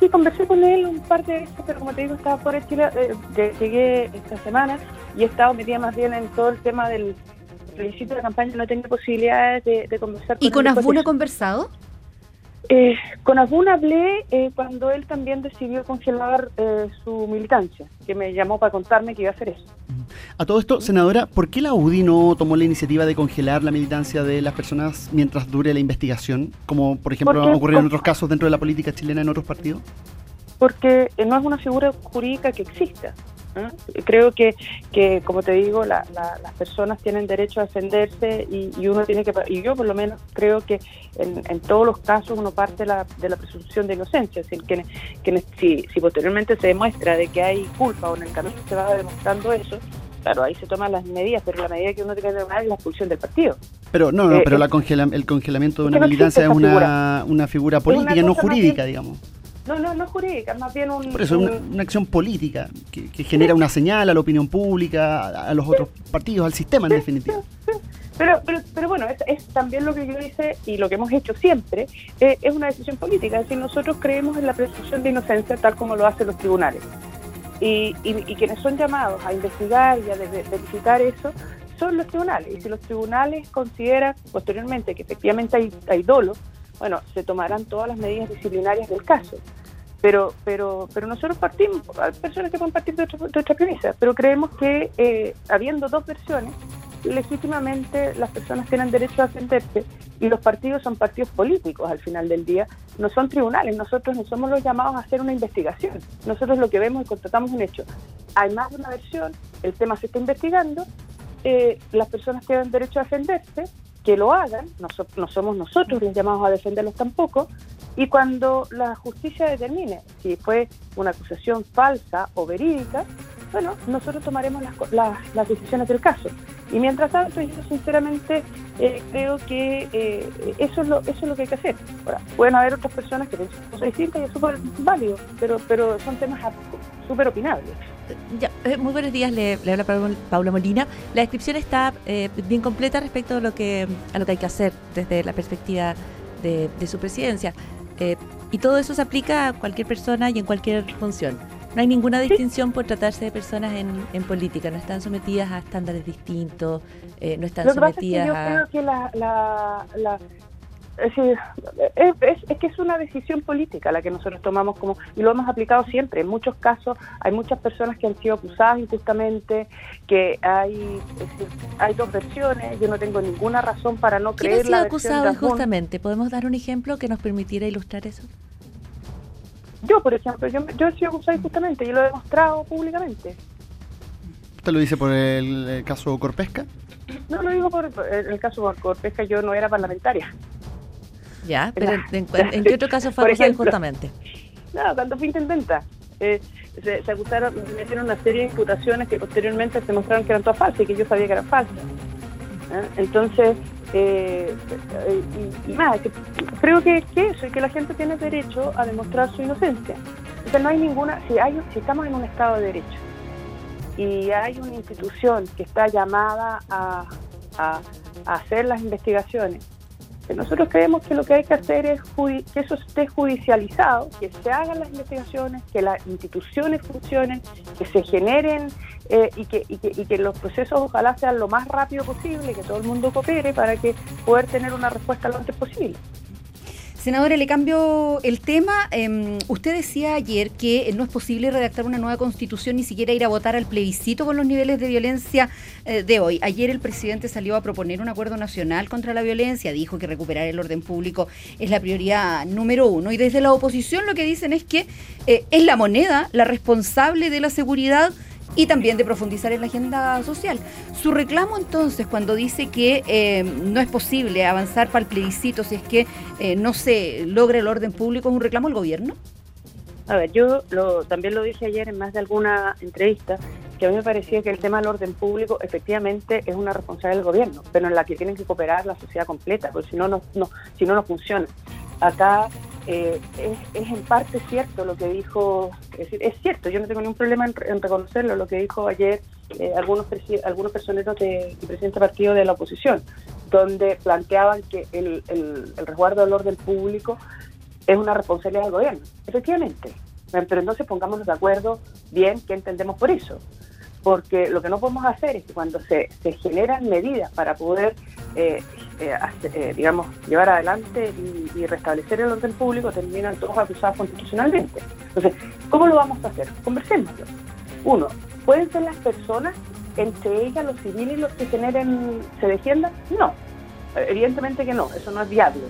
Sí, conversé con él un par de veces, pero como te digo, estaba fuera de Chile, eh, de- llegué esta semana y he estado metida más bien en todo el tema del plebiscito de campaña, no tengo posibilidades de, de conversar ¿Y él con Asbun ha conversado? Eh, con Asbun hablé eh, cuando él también decidió congelar eh, su militancia, que me llamó para contarme que iba a hacer eso. A todo esto, senadora, ¿por qué la UDI no tomó la iniciativa de congelar la militancia de las personas mientras dure la investigación? Como, por ejemplo, Porque- ha ocurrido en otros casos dentro de la política chilena en otros partidos. porque eh, no es una figura jurídica que exista. ¿Eh? Creo que, que, como te digo, la- la- las personas tienen derecho a defenderse y, y uno tiene que, y yo por lo menos creo que en, en todos los casos uno parte la- de la presunción de inocencia, es decir, que, que si, si posteriormente se demuestra de que hay culpa o en el camino se va demostrando eso, claro, ahí se toman las medidas, pero la medida que uno tiene que tomar es la expulsión del partido. Pero no, no, Eh, pero eh, la congela- el congelamiento de una no militancia es una, una figura una política, no jurídica, bien- digamos. No, no, no jurídica, más bien un... Por eso, un- una, una acción política que, que genera una señal a la opinión pública, a, a los otros partidos, al sistema en definitiva. Pero, pero, pero bueno, es, es también lo que yo hice y lo que hemos hecho siempre, eh, es una decisión política. Es decir, nosotros creemos en la presunción de inocencia tal como lo hacen los tribunales. Y, y, y quienes son llamados a investigar y a verificar eso son los tribunales. Y si los tribunales consideran posteriormente que efectivamente hay, hay dolo, bueno, se tomarán todas las medidas disciplinarias del caso. Pero, pero, pero nosotros partimos, hay personas que pueden partir de otra, de otra premisa, pero creemos que eh, habiendo dos versiones, legítimamente las personas tienen derecho a defenderse y los partidos son partidos políticos al final del día, no son tribunales, nosotros no somos los llamados a hacer una investigación, nosotros lo que vemos y constatamos un hecho. Hay más de una versión, el tema se está investigando, eh, las personas tienen derecho a defenderse, que lo hagan, no, no somos nosotros los llamados a defenderlos tampoco, y cuando la justicia determine si fue una acusación falsa o verídica, bueno, nosotros tomaremos las, las, las decisiones del caso. Y mientras tanto, yo sinceramente eh, creo que eh, eso, es lo, eso es lo que hay que hacer. Ahora, pueden haber otras personas que piensan cosas distintas y es súper válido, pero, pero son temas súper opinables. Ya, eh, muy buenos días, le, le habla Paula- Molina. La descripción está eh, bien completa respecto a lo que a lo que hay que hacer desde la perspectiva de, de su presidencia. Eh, y todo eso se aplica a cualquier persona y en cualquier función. No hay ninguna distinción por tratarse de personas en, en política. No están sometidas a estándares distintos, eh, no están sometidas yo a... creo que la... la, la- es, que es una decisión política la que nosotros tomamos como y lo hemos aplicado siempre. En muchos casos hay muchas personas que han sido acusadas injustamente, que hay decir, hay dos versiones. Yo no tengo ninguna razón para no ¿Quién ha creer sido la acusado injustamente? ¿Podemos dar un ejemplo que nos permitiera ilustrar eso? Yo, por ejemplo, yo, yo he sido acusada injustamente y lo he demostrado públicamente. ¿Usted lo dice por el, caso Corpesca? No lo digo por, el caso Corpesca, yo no era parlamentaria. Ya, pero en, en- Claro. ¿en qué otro caso fue ejemplo. injustamente? No, cuando fui intendenta. Eh, se, se acusaron, me metieron una serie de imputaciones que posteriormente se mostraron que eran todas falsas y que yo sabía que eran falsas. ¿eh? Entonces, eh, eh, y, y nada, que- creo que, que eso, y que la gente tiene derecho a demostrar su inocencia. Entonces, no hay ninguna, si, hay, si estamos en un Estado de Derecho y hay una institución que está llamada a, a- a hacer las investigaciones, nosotros creemos que lo que hay que hacer es que eso esté judicializado, que se hagan las investigaciones, que las instituciones funcionen, que se generen eh, y, que, y, que, y que los procesos ojalá sean lo más rápido posible, que todo el mundo coopere para que poder tener una respuesta lo antes posible. Senadora, le cambio el tema. Em, usted decía ayer que no es posible redactar una nueva constitución ni siquiera ir a votar al plebiscito con los niveles de violencia eh, de hoy. Ayer el presidente salió a proponer un acuerdo nacional contra la violencia, dijo que recuperar el orden público es la prioridad número uno. Y desde la oposición lo que dicen es que eh, es la moneda la responsable de la seguridad y también de profundizar en la agenda social. Su reclamo entonces, cuando dice que eh, no es posible avanzar para el plebiscito si es que eh, no se logra el orden público, ¿es un reclamo al gobierno? A ver, yo lo, también lo dije ayer en más de alguna entrevista, que a mí me parecía que el tema del orden público efectivamente es una responsabilidad del gobierno, pero en la que tienen que cooperar la sociedad completa, porque si no, no, no si no, no funciona. Acá eh, es, en parte cierto lo que dijo, es es cierto, yo no tengo ningún problema en, reconocerlo, lo que dijo ayer eh, algunos, algunos personeros del presidente partido de la oposición, donde planteaban que el, el, el resguardo del orden público es una responsabilidad del gobierno. Efectivamente, pero entonces pongámonos de acuerdo bien qué entendemos por eso. Porque lo que no podemos hacer es que cuando se, generan medidas para poder eh, eh, eh, digamos, llevar adelante y, restablecer el orden público, terminan todos acusados constitucionalmente. Entonces, ¿cómo lo vamos a hacer? Conversémoslo. Uno, ¿pueden ser las personas, entre ellas los civiles, los que generen, se defiendan? No, evidentemente que no, eso no es viable.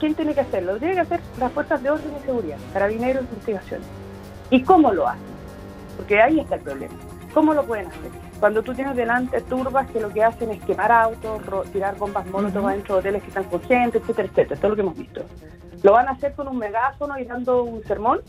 ¿Quién tiene que hacerlo? Lo tienen que hacer las fuerzas de orden y seguridad, carabineros de investigación. ¿Y cómo lo hacen? Porque ahí está el problema. ¿Cómo lo pueden hacer? Cuando tú tienes delante turbas que lo que hacen es quemar autos, tirar bombas molotov dentro de hoteles que están con gente, etcétera, etcétera. Esto es lo que hemos visto. ¿Lo van a hacer con un megáfono y dando un sermón?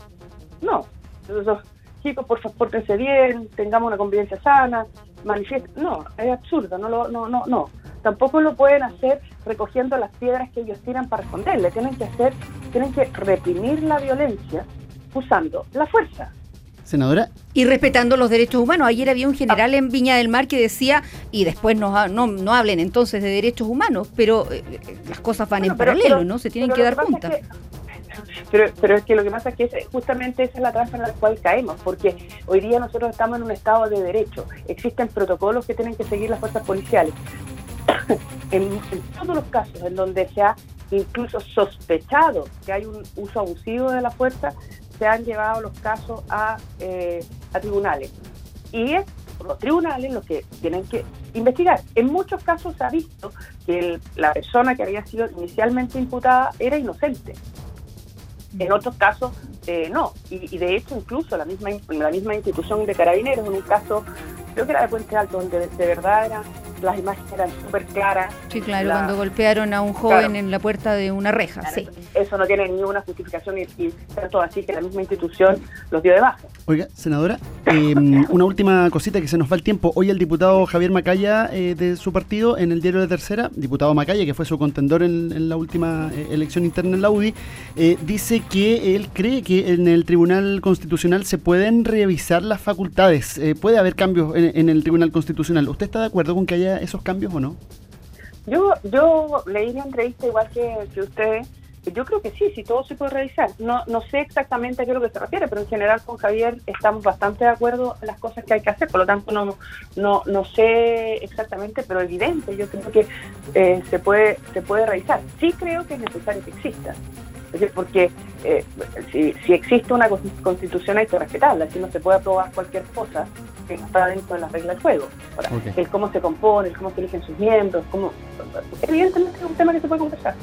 No. Entonces, chicos, por favor, pórtense bien, tengamos una convivencia sana, manifiesten. No, es absurdo, no, lo, no, no, no. Tampoco lo pueden hacer recogiendo las piedras que ellos tiran para responderle. Tienen que hacer, tienen que reprimir la violencia usando la fuerza. Senadora. Y respetando los derechos humanos. Ayer había un general en Viña del Mar que decía, y después no, no, no hablen entonces de derechos humanos, pero eh, las cosas van en paralelo, ¿no? Se tienen que dar cuenta. pero, pero es que lo que pasa es que justamente esa es la trampa en la cual caemos, porque hoy día nosotros estamos en un estado de derecho. Existen protocolos que tienen que seguir las fuerzas policiales. en, en todos los casos en donde se ha incluso sospechado que hay un uso abusivo de la fuerza, se han llevado los casos a, eh, a tribunales. Y es los tribunales los que tienen que investigar. En muchos casos se ha visto que la persona que había sido inicialmente imputada era inocente. En otros casos, eh, no. Y, de hecho, incluso la misma, la misma institución de carabineros, en un caso, creo que era de Puente Alto, donde de verdad era las imágenes eran súper claras. Sí, claro, cuando golpearon a un joven en la puerta de una reja, sí. Eso no tiene ninguna justificación y, y tanto así que la misma institución los dio de baja. Oiga, senadora, em, una última cosita que se nos va el tiempo. Hoy el diputado Javier Macaya eh, de su partido en el diario de Tercera, diputado Macaya, que fue su contendor en, la última eh, elección interna en la UDI, eh, dice que él cree que en el Tribunal Constitucional se pueden revisar las facultades. puede haber cambios en, el Tribunal Constitucional. ¿Usted está de acuerdo con que haya esos cambios o no? Yo, yo leí la entrevista igual que, que usted. Yo creo que sí, sí, todo se puede revisar. No, no sé exactamente a qué es lo que se refiere, pero en general con Javier estamos bastante de acuerdo en las cosas que hay que hacer. Por lo tanto, no, no, no sé exactamente, pero evidente, yo creo que eh, se, puede, se puede revisar. Sí creo que es necesario que exista. Es decir, porque eh, si, si, existe una constitución hay que respetarla, si no se puede aprobar cualquier cosa que no está dentro de las reglas del juego. El cómo se compone, el cómo se eligen sus miembros, cómo... evidentemente es un tema que se puede conversar.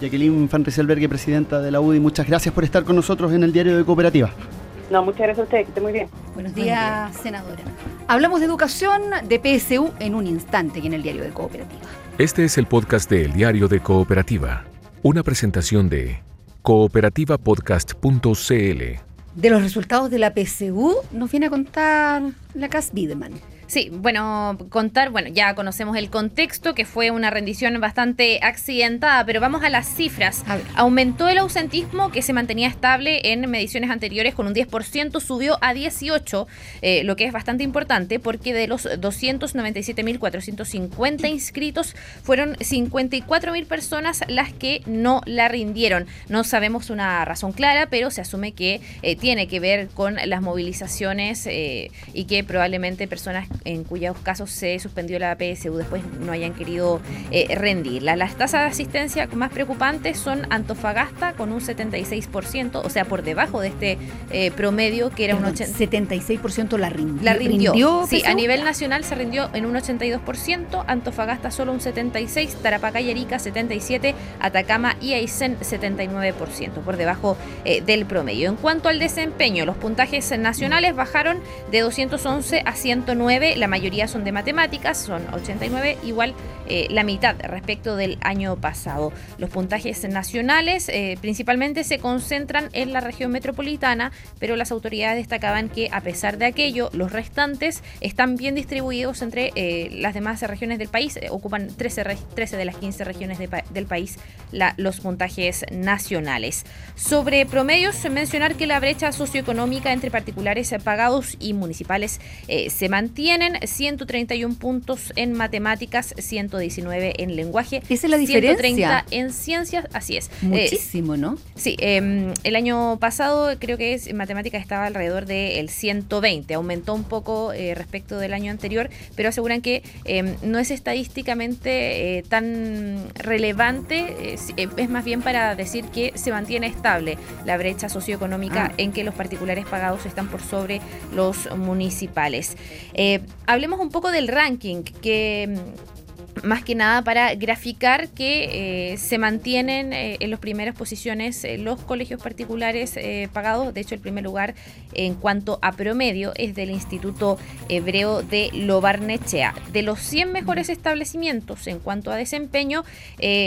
Jacqueline Van presidenta de la UDI, muchas gracias por estar con nosotros en el Diario de Cooperativa. No, muchas gracias a usted, que esté muy bien. Buenos días, senadora. Hablamos de educación de PSU en un instante aquí en el Diario de Cooperativa. Este es el podcast de El Diario de Cooperativa, una presentación de cooperativapodcast.cl. De los resultados de la PSU nos viene a contar la Cas Bideman. Sí, bueno, contar, bueno, ya conocemos el contexto, que fue una rendición bastante accidentada, pero vamos a las cifras. Aumentó el ausentismo que se mantenía estable en mediciones anteriores con un 10%, subió a 18, eh, lo que es bastante importante porque de los 297.450 inscritos fueron 54.000 personas las que no la rindieron. No sabemos una razón clara, pero se asume que eh, tiene que ver con las movilizaciones eh, y que probablemente personas en cuyos casos se suspendió la PSU, después no hayan querido eh, rendirla. Las tasas de asistencia más preocupantes son Antofagasta con un 76%, o sea, por debajo de este eh, promedio que era un 80, 76% la rindió. la rindió. sí, a nivel nacional se rindió en un 82%, Antofagasta solo un 76%, Tarapacá y Arica 77%, Atacama y Aysén 79%, por debajo eh, del promedio. En cuanto al desempeño, los puntajes nacionales bajaron de 211 a 109, la mayoría son de matemáticas, son 89, igual eh, la mitad respecto del año pasado. Los puntajes nacionales eh, principalmente se concentran en la región metropolitana, pero las autoridades destacaban que a pesar de aquello, los restantes están bien distribuidos entre eh, las demás regiones del país, ocupan 13, re- 13 de las 15 regiones del país la- los puntajes nacionales. Sobre promedios, mencionar que la brecha socioeconómica entre particulares pagados y municipales se mantienen, 131 puntos en matemáticas, 119 en lenguaje, Esa es la diferencia. 130 en ciencias, así es. Eh, Muchísimo, ¿no? Sí, eh, el año pasado creo que es, en matemáticas estaba alrededor del 120, aumentó un poco eh, respecto del año anterior, pero aseguran que eh, no es estadísticamente eh, tan relevante, es más bien para decir que se mantiene estable la brecha socioeconómica Ah. en que los particulares pagados están por sobre los municipales. Eh, hablemos un poco del ranking que... mm, más que nada para graficar que eh, se mantienen eh, en las primeras posiciones eh, los colegios particulares pagados. De hecho, el primer lugar en cuanto a promedio es del Instituto Hebreo de Lobarnechea. De los 100 mejores establecimientos en cuanto a desempeño,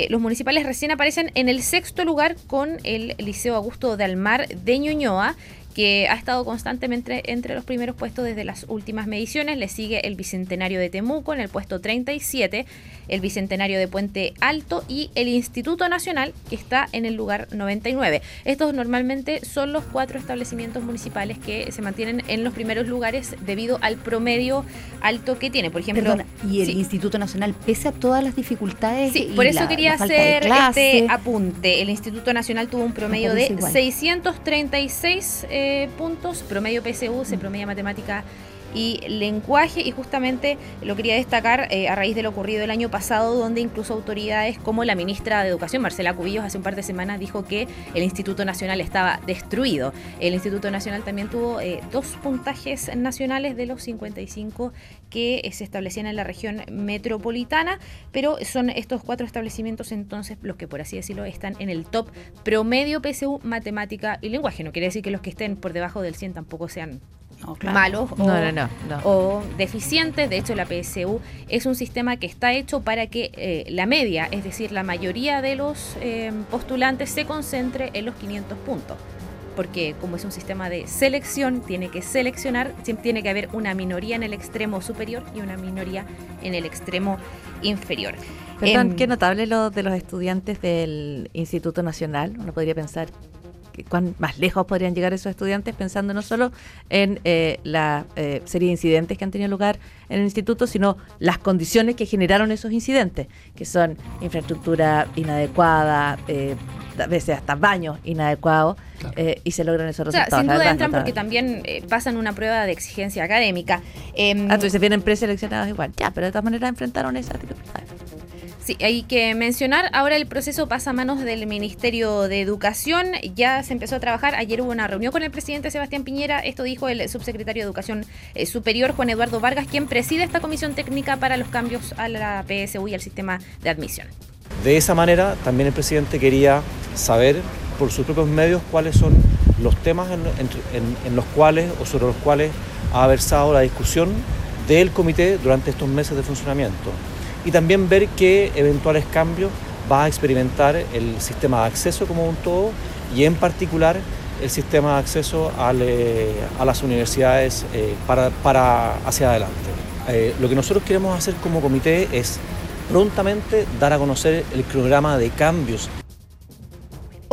los municipales recién aparecen en el sexto lugar con el Liceo Augusto de Almar de Ñuñoa que ha estado constantemente entre los primeros puestos desde las últimas mediciones. Le sigue el Bicentenario de Temuco en el puesto 37, el Bicentenario de Puente Alto y el Instituto Nacional, que está en el lugar 99. Estos normalmente son los cuatro establecimientos municipales que se mantienen en los primeros lugares debido al promedio alto que tiene. Por ejemplo, Perdona, y el sí. Instituto Nacional, pese a todas las dificultades. Sí, y por eso la- quería la hacer clase, este apunte. El Instituto Nacional tuvo un promedio de igual. 636 eh, puntos, promedio PSU, se promedia matemática y lenguaje, y justamente lo quería destacar eh, a raíz de lo ocurrido el año pasado, donde incluso autoridades como la ministra de Educación, Marcela Cubillos, hace un par de semanas dijo que el Instituto Nacional estaba destruido. El Instituto Nacional también tuvo eh, dos puntajes nacionales de los 55 que eh, se establecían en la región metropolitana, pero son estos cuatro establecimientos entonces los que por así decirlo están en el top promedio PSU, matemática y lenguaje. No quiere decir que los que estén por debajo del 100 tampoco sean No, claro. malos o, No, deficientes. De hecho, la PSU es un sistema que está hecho para que eh, la media, es decir, la mayoría de los eh, postulantes se concentre en los 500 puntos. Porque como es un sistema de selección, tiene que seleccionar, tiene que haber una minoría en el extremo superior y una minoría en el extremo inferior. Perdón, Em, qué notable lo de los estudiantes del Instituto Nacional. Uno podría pensar cuán más lejos podrían llegar esos estudiantes pensando no solo en eh, la eh, serie de incidentes que han tenido lugar en el instituto, sino las condiciones que generaron esos incidentes, que son infraestructura inadecuada, eh, a veces hasta baños inadecuados, eh, y se logran esos o sea, resultados. sin duda verdad, entran porque también eh, pasan una prueba de exigencia académica. Em, Ah, dices, vienen preseleccionados igual. Ya, pero de todas maneras enfrentaron esa dificultad. Sí, hay que mencionar, ahora el proceso pasa a manos del Ministerio de Educación, ya se empezó a trabajar, ayer hubo una reunión con el presidente Sebastián Piñera, esto dijo el subsecretario de Educación eh, Superior, Juan Eduardo Vargas, quien preside esta comisión técnica para los cambios a la PSU y al sistema de admisión. De esa manera, también el presidente quería saber por sus propios medios cuáles son los temas en, en- los cuales o sobre los cuales ha versado la discusión del comité durante estos meses de funcionamiento. Y también ver qué eventuales cambios va a experimentar el sistema de acceso como un todo y en particular el sistema de acceso eh, a las universidades eh, para, para hacia adelante. Eh, lo que nosotros queremos hacer como comité es prontamente dar a conocer el cronograma de cambios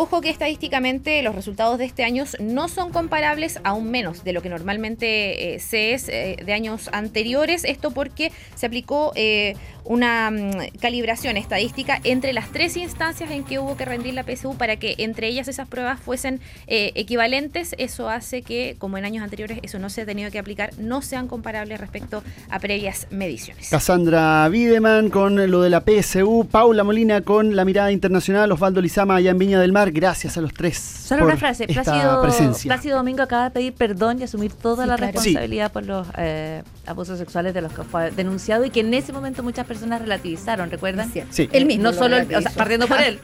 ojo que estadísticamente los resultados de este año no son comparables, aún menos de lo que normalmente eh, se es eh, de años anteriores. Esto porque se aplicó eh, una mm, calibración estadística entre las tres instancias en que hubo que rendir la PSU para que entre ellas esas pruebas fuesen equivalentes. Eso hace que, como en años anteriores, eso no se ha tenido que aplicar, no sean comparables respecto a previas mediciones. Cassandra Wiedemann con lo de la PSU, Paula Molina con la mirada internacional, Osvaldo Lizama allá en Viña del Mar. Gracias a los tres. Solo por una frase. Plácido, presencia. Plácido Domingo acaba de pedir perdón y asumir toda Sí, la claro. responsabilidad por los eh, abusos sexuales de los que fue denunciado y que en ese momento muchas personas relativizaron, ¿recuerdan? Cierto. Sí. Él mismo No lo solo, o sea, partiendo por él,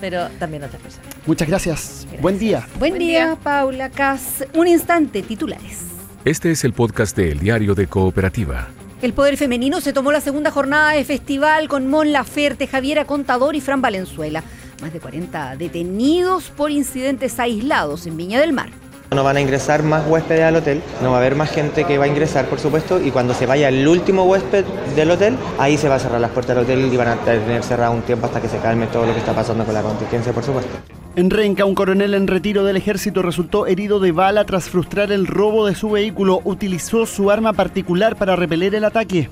pero también otras personas. Muchas gracias. Buen día. Buen, Buen día, día. Paula Cas. Un instante, titulares. Este es el podcast de El Diario de Cooperativa. El Poder Femenino se tomó la segunda jornada de festival con Mon Laferte, Javiera Contador y Fran Valenzuela. Más de 40 detenidos por incidentes aislados en Viña del Mar. No van a ingresar más huéspedes al hotel, no va a haber más gente que va a ingresar, por supuesto, y cuando se vaya el último huésped del hotel, ahí se va a cerrar las puertas del hotel y van a tener cerrado un tiempo hasta que se calme todo lo que está pasando con la contingencia, por supuesto. En Renca, un coronel en retiro del ejército resultó herido de bala tras frustrar el robo de su vehículo. Utilizó su arma particular para repeler el ataque.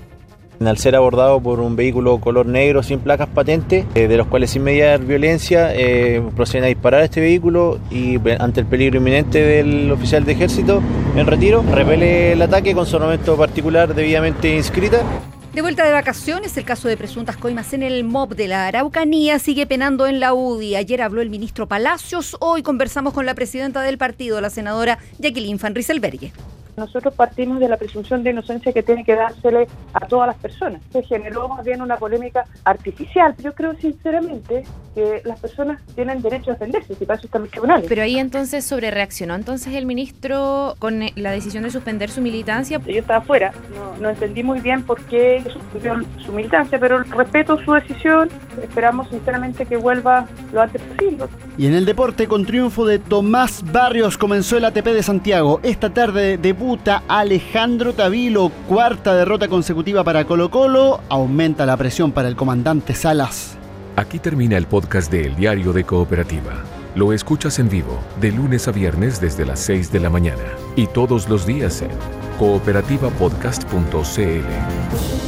Al ser abordado por un vehículo color negro sin placas patentes, eh, de los cuales sin mediar violencia eh, proceden a disparar a este vehículo y ve- ante el peligro inminente del oficial de ejército en retiro, repele el ataque con su armamento particular debidamente inscrita. De vuelta de vacaciones, el caso de presuntas coimas en el MOB de la Araucanía sigue penando en la UDI. Ayer habló el ministro Palacios, hoy conversamos con la presidenta del partido, la senadora Jacqueline Van Rieselberghe. Nosotros partimos de la presunción de inocencia que tiene que dársele a todas las personas. Se generó más bien una polémica artificial. Yo creo sinceramente que las personas tienen derecho a defenderse, si para eso están los tribunales. Pero ahí entonces sobre reaccionó entonces el ministro con eh, la decisión de suspender su militancia. Yo estaba afuera, no, no entendí muy bien por qué suspendió su militancia, pero respeto su decisión. Esperamos sinceramente que vuelva lo antes posible. Y en el deporte, con triunfo de Tomás Barrios, comenzó el ATP de Santiago. Esta tarde Alejandro Tavilo, cuarta derrota consecutiva para Colo Colo. Aumenta la presión para el comandante Salas. Aquí termina el podcast de El Diario de Cooperativa. Lo escuchas en vivo de lunes a viernes desde las 6 de la mañana y todos los días en cooperativapodcast.cl.